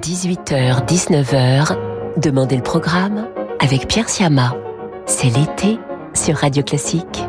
18h-19h, Demandez le programme avec Pierre Siama. C'est l'été sur Radio Classique.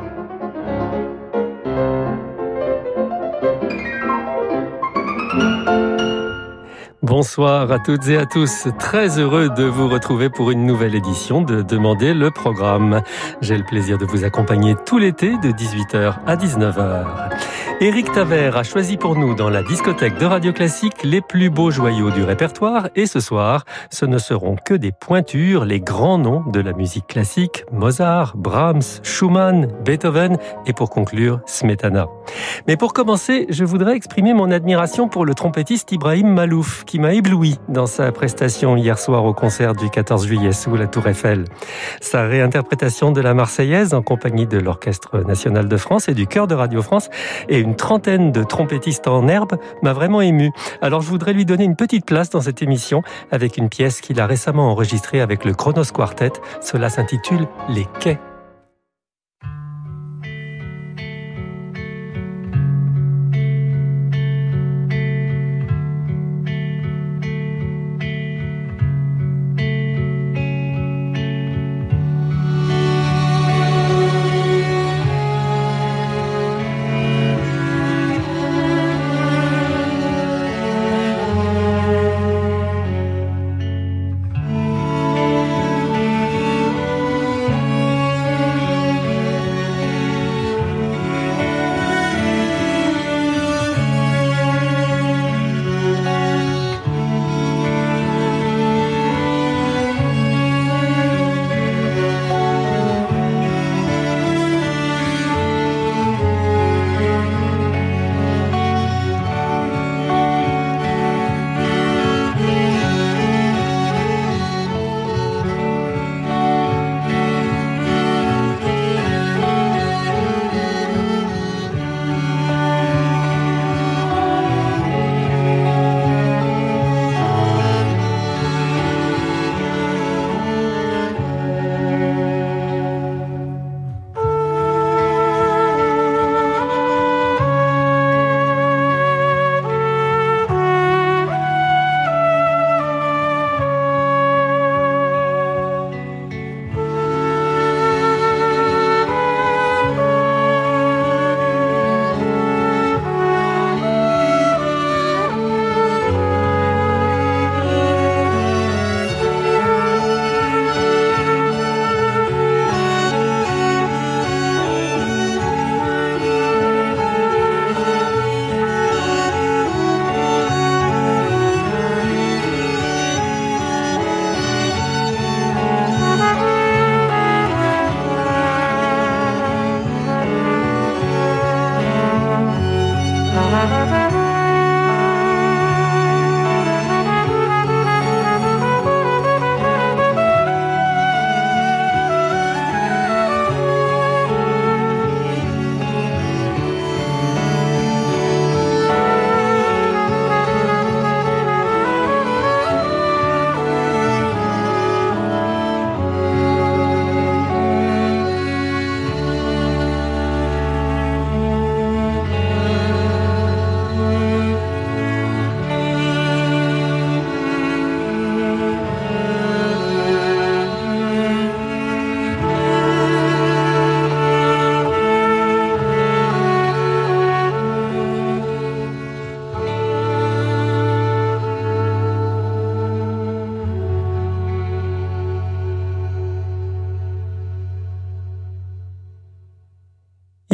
Bonsoir à toutes et à tous. Très heureux de vous retrouver pour une nouvelle édition de Demander le programme. J'ai le plaisir de vous accompagner tout l'été de 18h à 19h. Éric Taver a choisi pour nous dans la discothèque de Radio Classique les plus beaux joyaux du répertoire et ce soir, ce ne seront que des pointures, les grands noms de la musique classique, Mozart, Brahms, Schumann, Beethoven et pour conclure, Smetana. Mais pour commencer, je voudrais exprimer mon admiration pour le trompettiste Ibrahim Malouf qui m'a ébloui dans sa prestation hier soir au concert du 14 juillet sous la Tour Eiffel. Sa réinterprétation de la Marseillaise en compagnie de l'Orchestre national de France et du Chœur de Radio France une trentaine de trompettistes en herbe m'a vraiment ému. Alors je voudrais lui donner une petite place dans cette émission avec une pièce qu'il a récemment enregistrée avec le Chronos Quartet. Cela s'intitule Les Quais.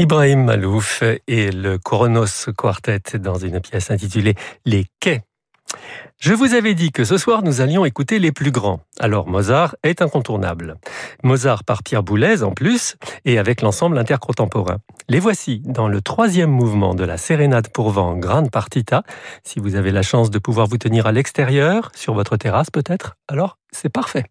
Ibrahim Malouf et le Coronos Quartet dans une pièce intitulée Les Quais. Je vous avais dit que ce soir nous allions écouter les plus grands. Alors Mozart est incontournable. Mozart par Pierre Boulez en plus et avec l'ensemble intercontemporain. Les voici dans le troisième mouvement de la Sérénade pour vent Grande Partita. Si vous avez la chance de pouvoir vous tenir à l'extérieur, sur votre terrasse peut-être, alors c'est parfait.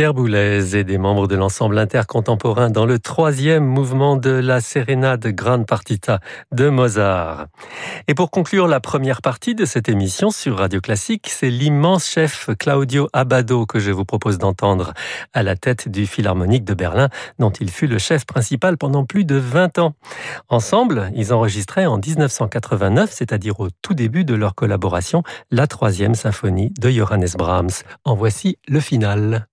Pierre Boulez et des membres de l'ensemble intercontemporain dans le troisième mouvement de la Sérénade Grande Partita de Mozart. Et pour conclure la première partie de cette émission sur Radio Classique, c'est l'immense chef Claudio Abbado que je vous propose d'entendre à la tête du Philharmonique de Berlin, dont il fut le chef principal pendant plus de 20 ans. Ensemble, ils enregistraient en 1989, c'est-à-dire au tout début de leur collaboration, la troisième symphonie de Johannes Brahms. En voici le final.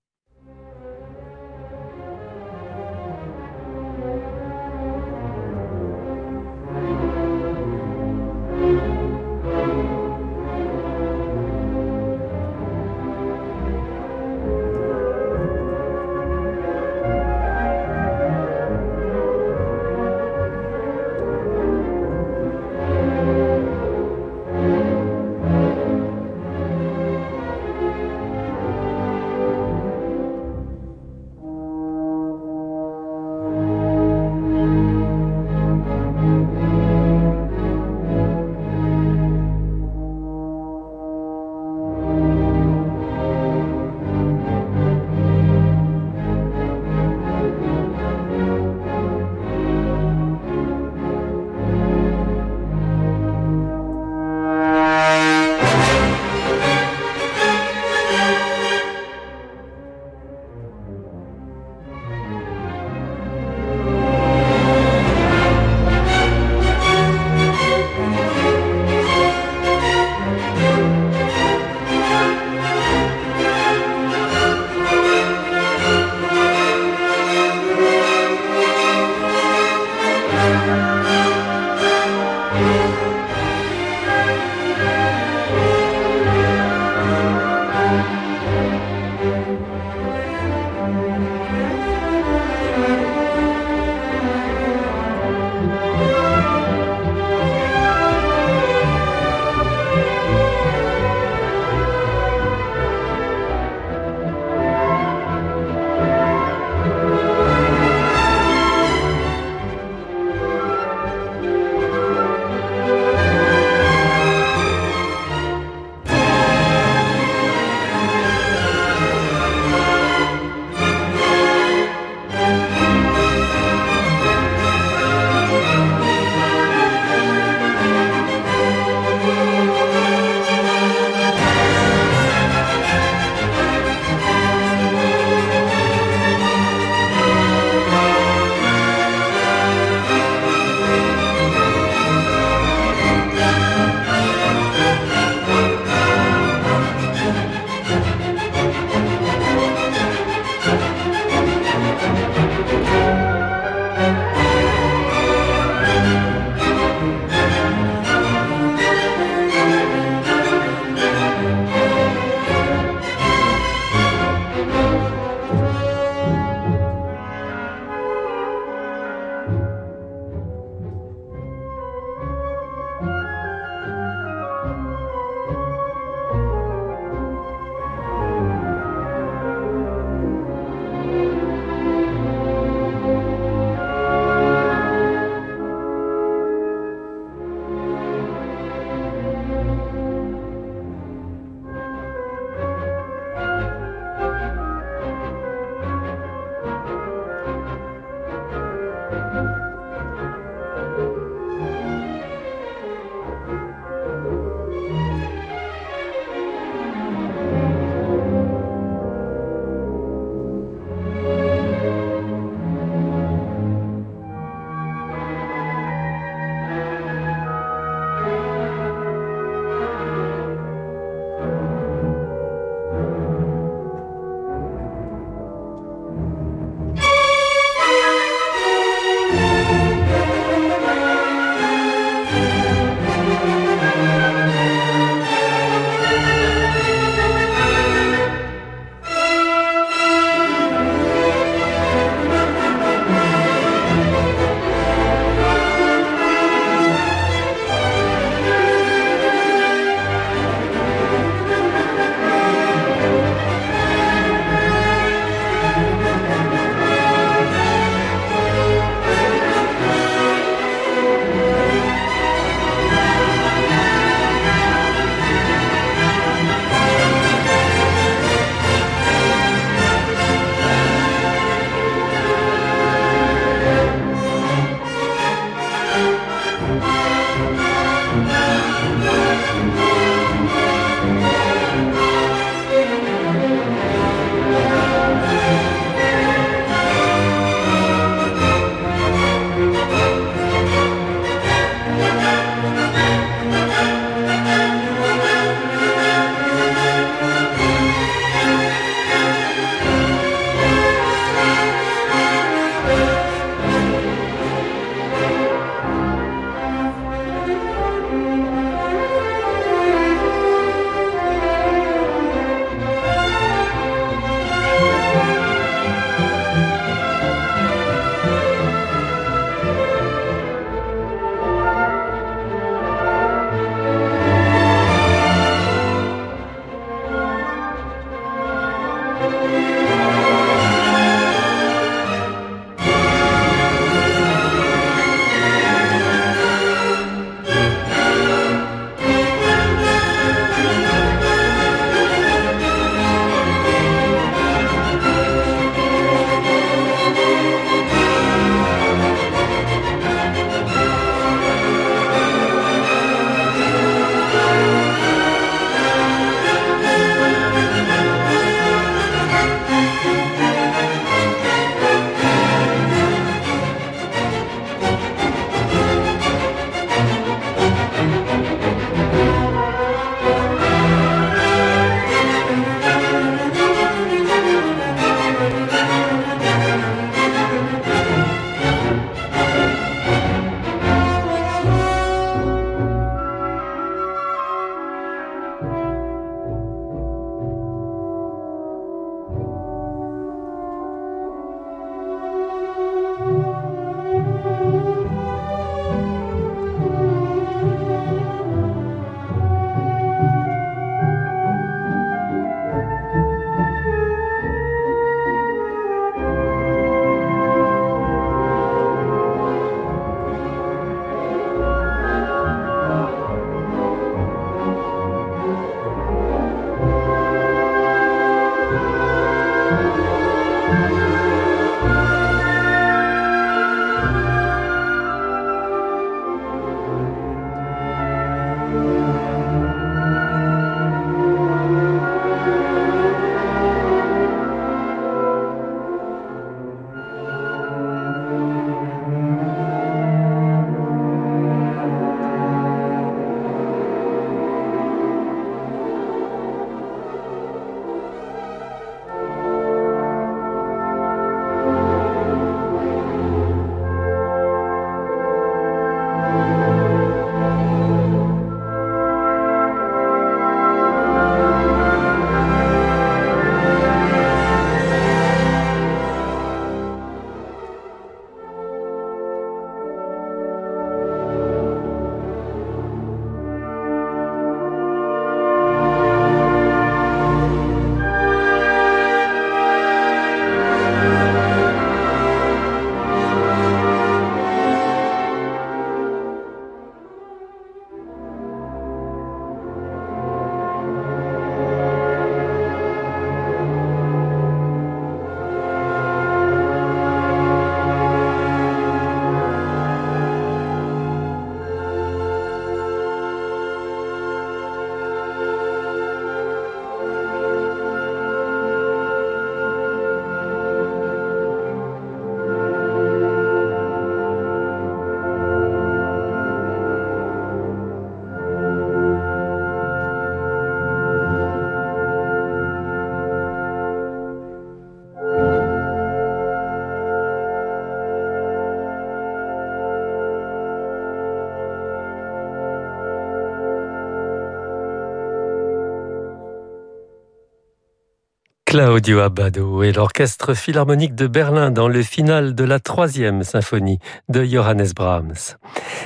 Claudio Abbado et l'Orchestre Philharmonique de Berlin dans le final de la troisième symphonie de Johannes Brahms.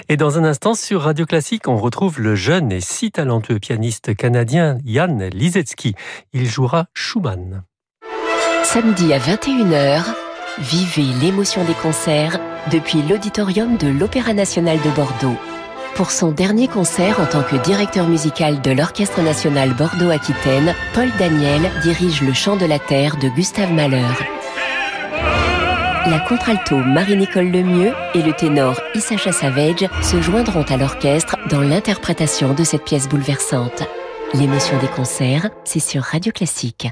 Et dans un instant, sur Radio Classique, on retrouve le jeune et si talentueux pianiste canadien Jan Lisetsky. Il jouera Schumann. Samedi à 21h, vivez l'émotion des concerts depuis l'auditorium de l'Opéra national de Bordeaux. Pour son dernier concert en tant que directeur musical de l'Orchestre national Bordeaux-Aquitaine, Paul Daniel dirige Le Chant de la Terre de Gustave Mahler. La contralto Marie-Nicole Lemieux et le ténor Issacha Savage se joindront à l'orchestre dans l'interprétation de cette pièce bouleversante. L'émotion des concerts, c'est sur Radio Classique.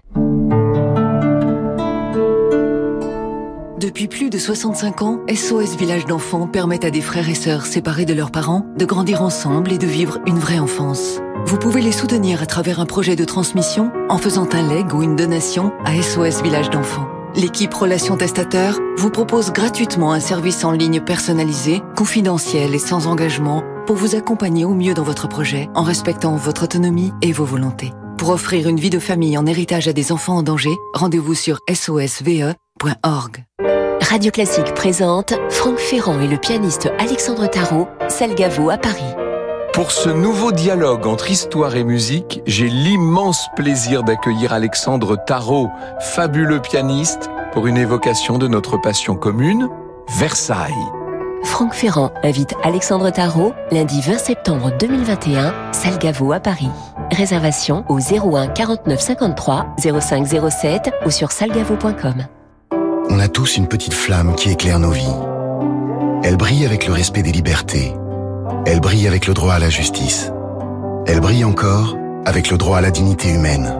Depuis plus de 65 ans, SOS Village d'enfants permet à des frères et sœurs séparés de leurs parents de grandir ensemble et de vivre une vraie enfance. Vous pouvez les soutenir à travers un projet de transmission en faisant un leg ou une donation à SOS Village d'enfants. L'équipe Relations Testateurs vous propose gratuitement un service en ligne personnalisé, confidentiel et sans engagement pour vous accompagner au mieux dans votre projet en respectant votre autonomie et vos volontés. Pour offrir une vie de famille en héritage à des enfants en danger, rendez-vous sur sosve.org. Radio Classique présente Franck Ferrand et le pianiste Alexandre Tarot, Salgavo à Paris. Pour ce nouveau dialogue entre histoire et musique, j'ai l'immense plaisir d'accueillir Alexandre Tarot, fabuleux pianiste, pour une évocation de notre passion commune, Versailles. Franck Ferrand invite Alexandre Tarot lundi 20 septembre 2021, Salgavo à Paris. Réservation au 01 49 53 05 07 ou sur salgavo.com. On a tous une petite flamme qui éclaire nos vies. Elle brille avec le respect des libertés. Elle brille avec le droit à la justice. Elle brille encore avec le droit à la dignité humaine.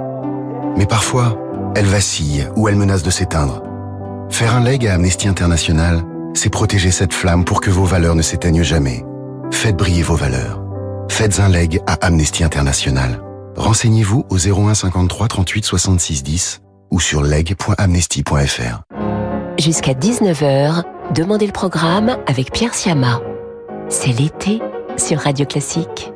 Mais parfois, elle vacille ou elle menace de s'éteindre. Faire un leg à Amnesty International, c'est protéger cette flamme pour que vos valeurs ne s'éteignent jamais. Faites briller vos valeurs. Faites un leg à Amnesty International. Renseignez-vous au 01 53 38 66 10 ou sur leg.amnesty.fr. Jusqu'à 19h, Demandez le programme avec Pierre Siama. C'est l'été sur Radio Classique.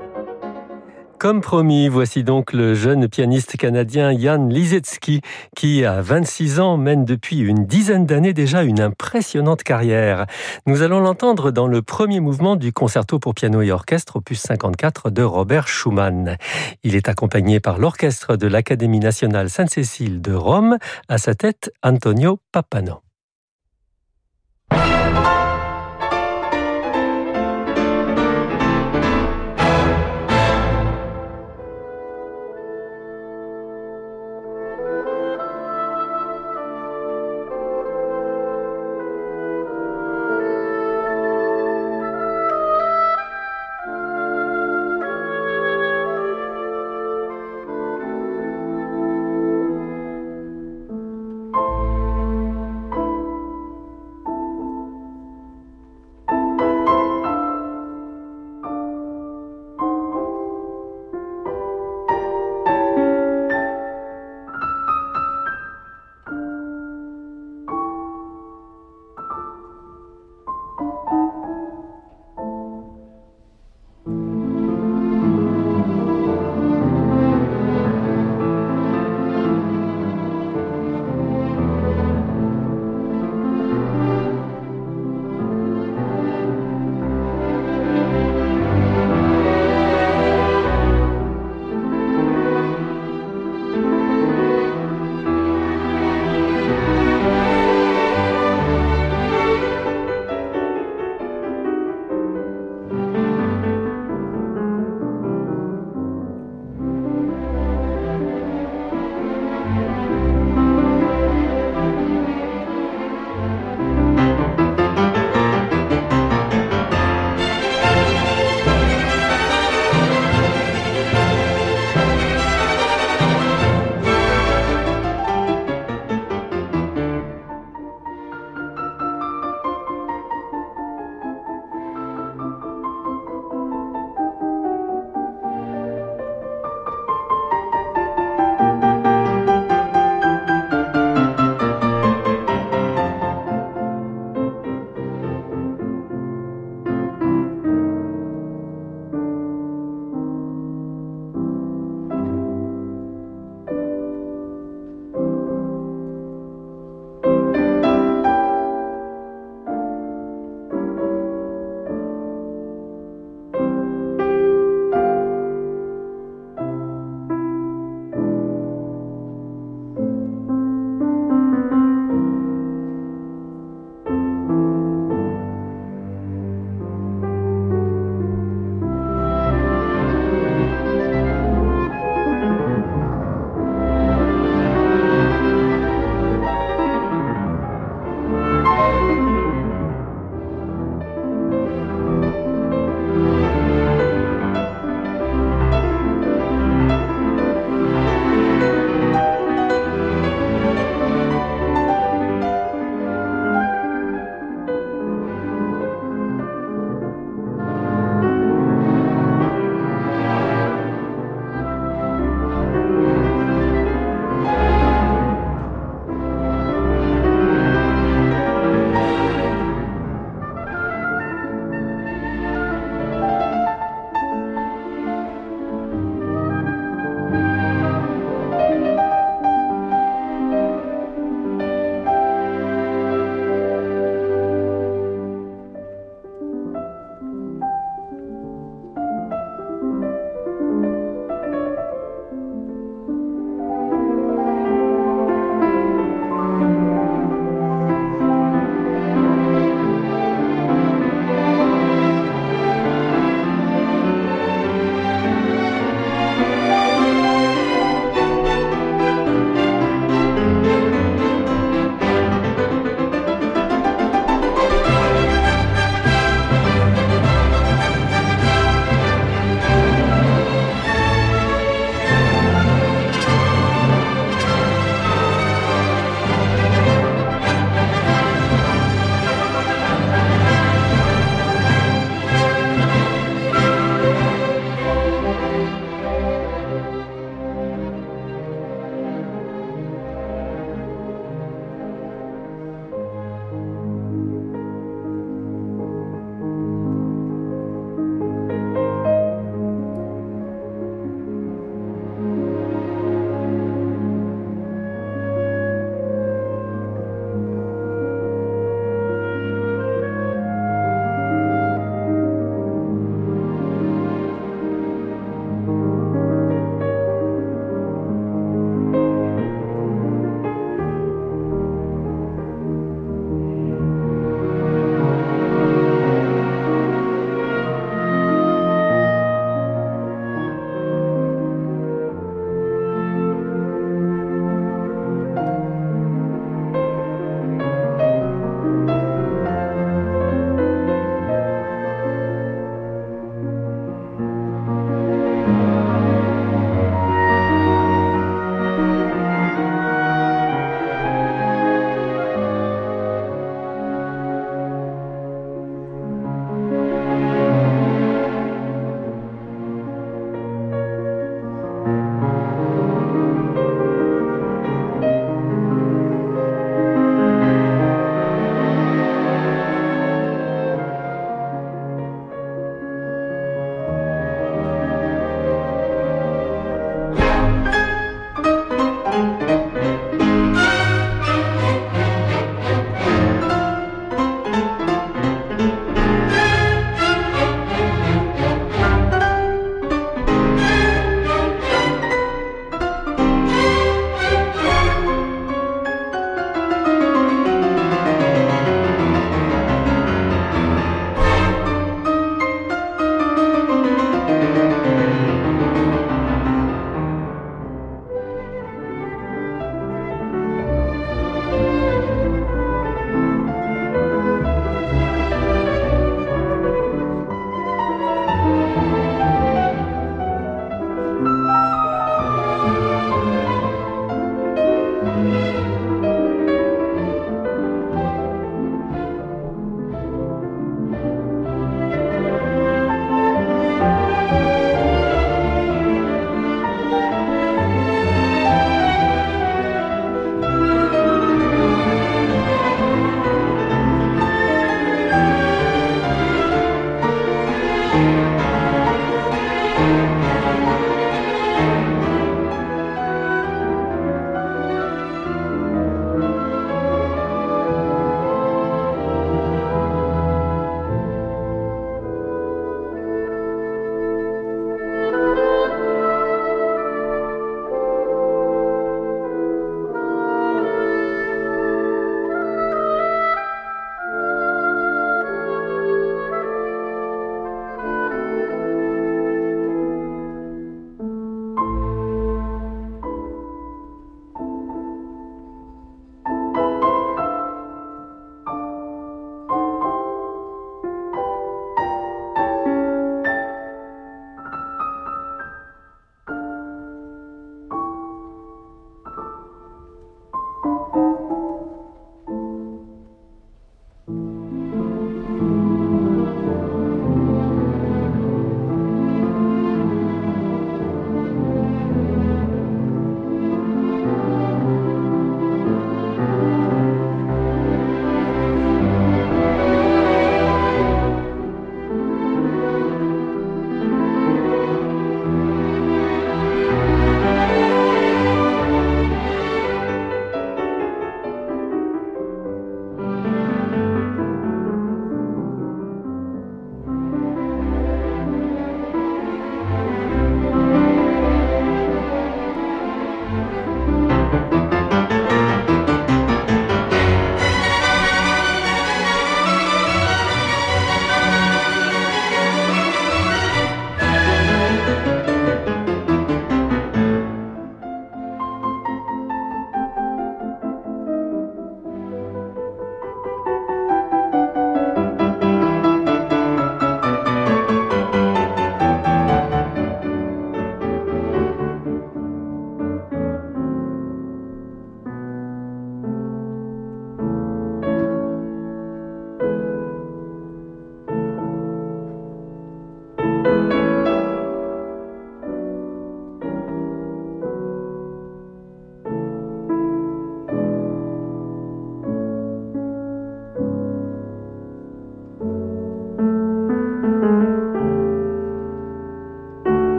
Comme promis, voici donc le jeune pianiste canadien Jan Lisetsky qui, à 26 ans, mène depuis une dizaine d'années déjà une impressionnante carrière. Nous allons l'entendre dans le premier mouvement du concerto pour piano et orchestre opus 54 de Robert Schumann. Il est accompagné par l'orchestre de l'Académie nationale Sainte-Cécile de Rome, à sa tête Antonio Papano.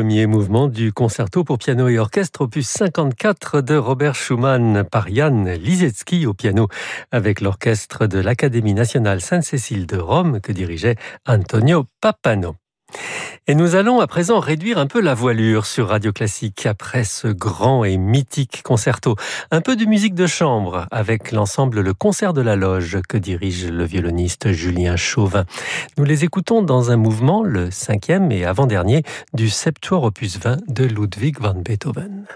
Premier mouvement du concerto pour piano et orchestre opus 54 de Robert Schumann par Jan Lisetsky au piano avec l'orchestre de l'Académie nationale Sainte-Cécile de Rome que dirigeait Antonio Papano. Et nous allons à présent réduire un peu la voilure sur Radio Classique après ce grand et mythique concerto. Un peu de musique de chambre avec l'ensemble Le Concert de la Loge que dirige le violoniste Julien Chauvin. Nous les écoutons dans un mouvement, le cinquième et avant-dernier, du Septuor opus 20 de Ludwig van Beethoven.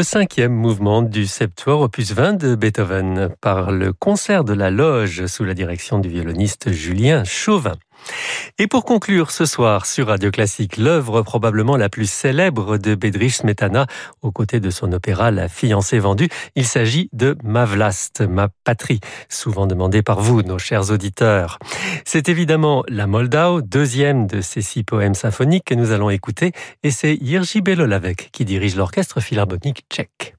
Le cinquième mouvement du Septuor opus 20 de Beethoven par le concert de la loge sous la direction du violoniste Julien Chauvin. Et pour conclure ce soir sur Radio Classique, l'œuvre probablement la plus célèbre de Bedrich Smetana, aux côtés de son opéra La fiancée vendue, il s'agit de Ma Vlast, ma patrie, souvent demandée par vous, nos chers auditeurs. C'est évidemment la Moldau, deuxième de ces six poèmes symphoniques que nous allons écouter, et c'est Jiří Belolavec qui dirige l'orchestre philharmonique tchèque.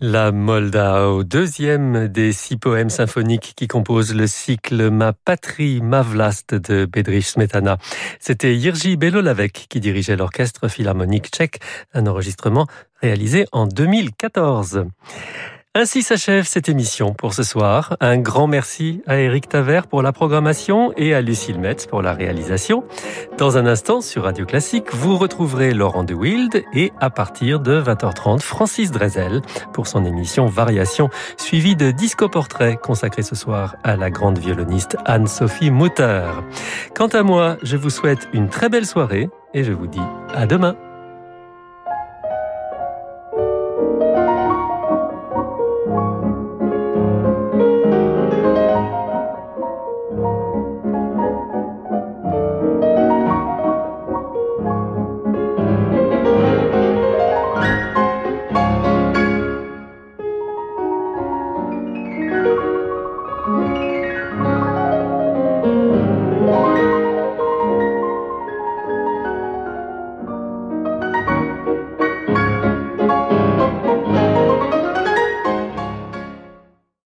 La Moldau, deuxième des six poèmes symphoniques qui composent le cycle Ma patrie, ma vlast de Bedrich Smetana. C'était Jiří Belolavec qui dirigeait l'orchestre philharmonique tchèque, un enregistrement réalisé en 2014. Ainsi s'achève cette émission pour ce soir. Un grand merci à Eric Taver pour la programmation et à Lucille Metz pour la réalisation. Dans un instant, sur Radio Classique, vous retrouverez Laurent de Wild et à partir de 20h30, Francis Drezel pour son émission Variation, suivie de Disco Portrait consacré ce soir à la grande violoniste Anne-Sophie Mutter. Quant à moi, je vous souhaite une très belle soirée et je vous dis à demain.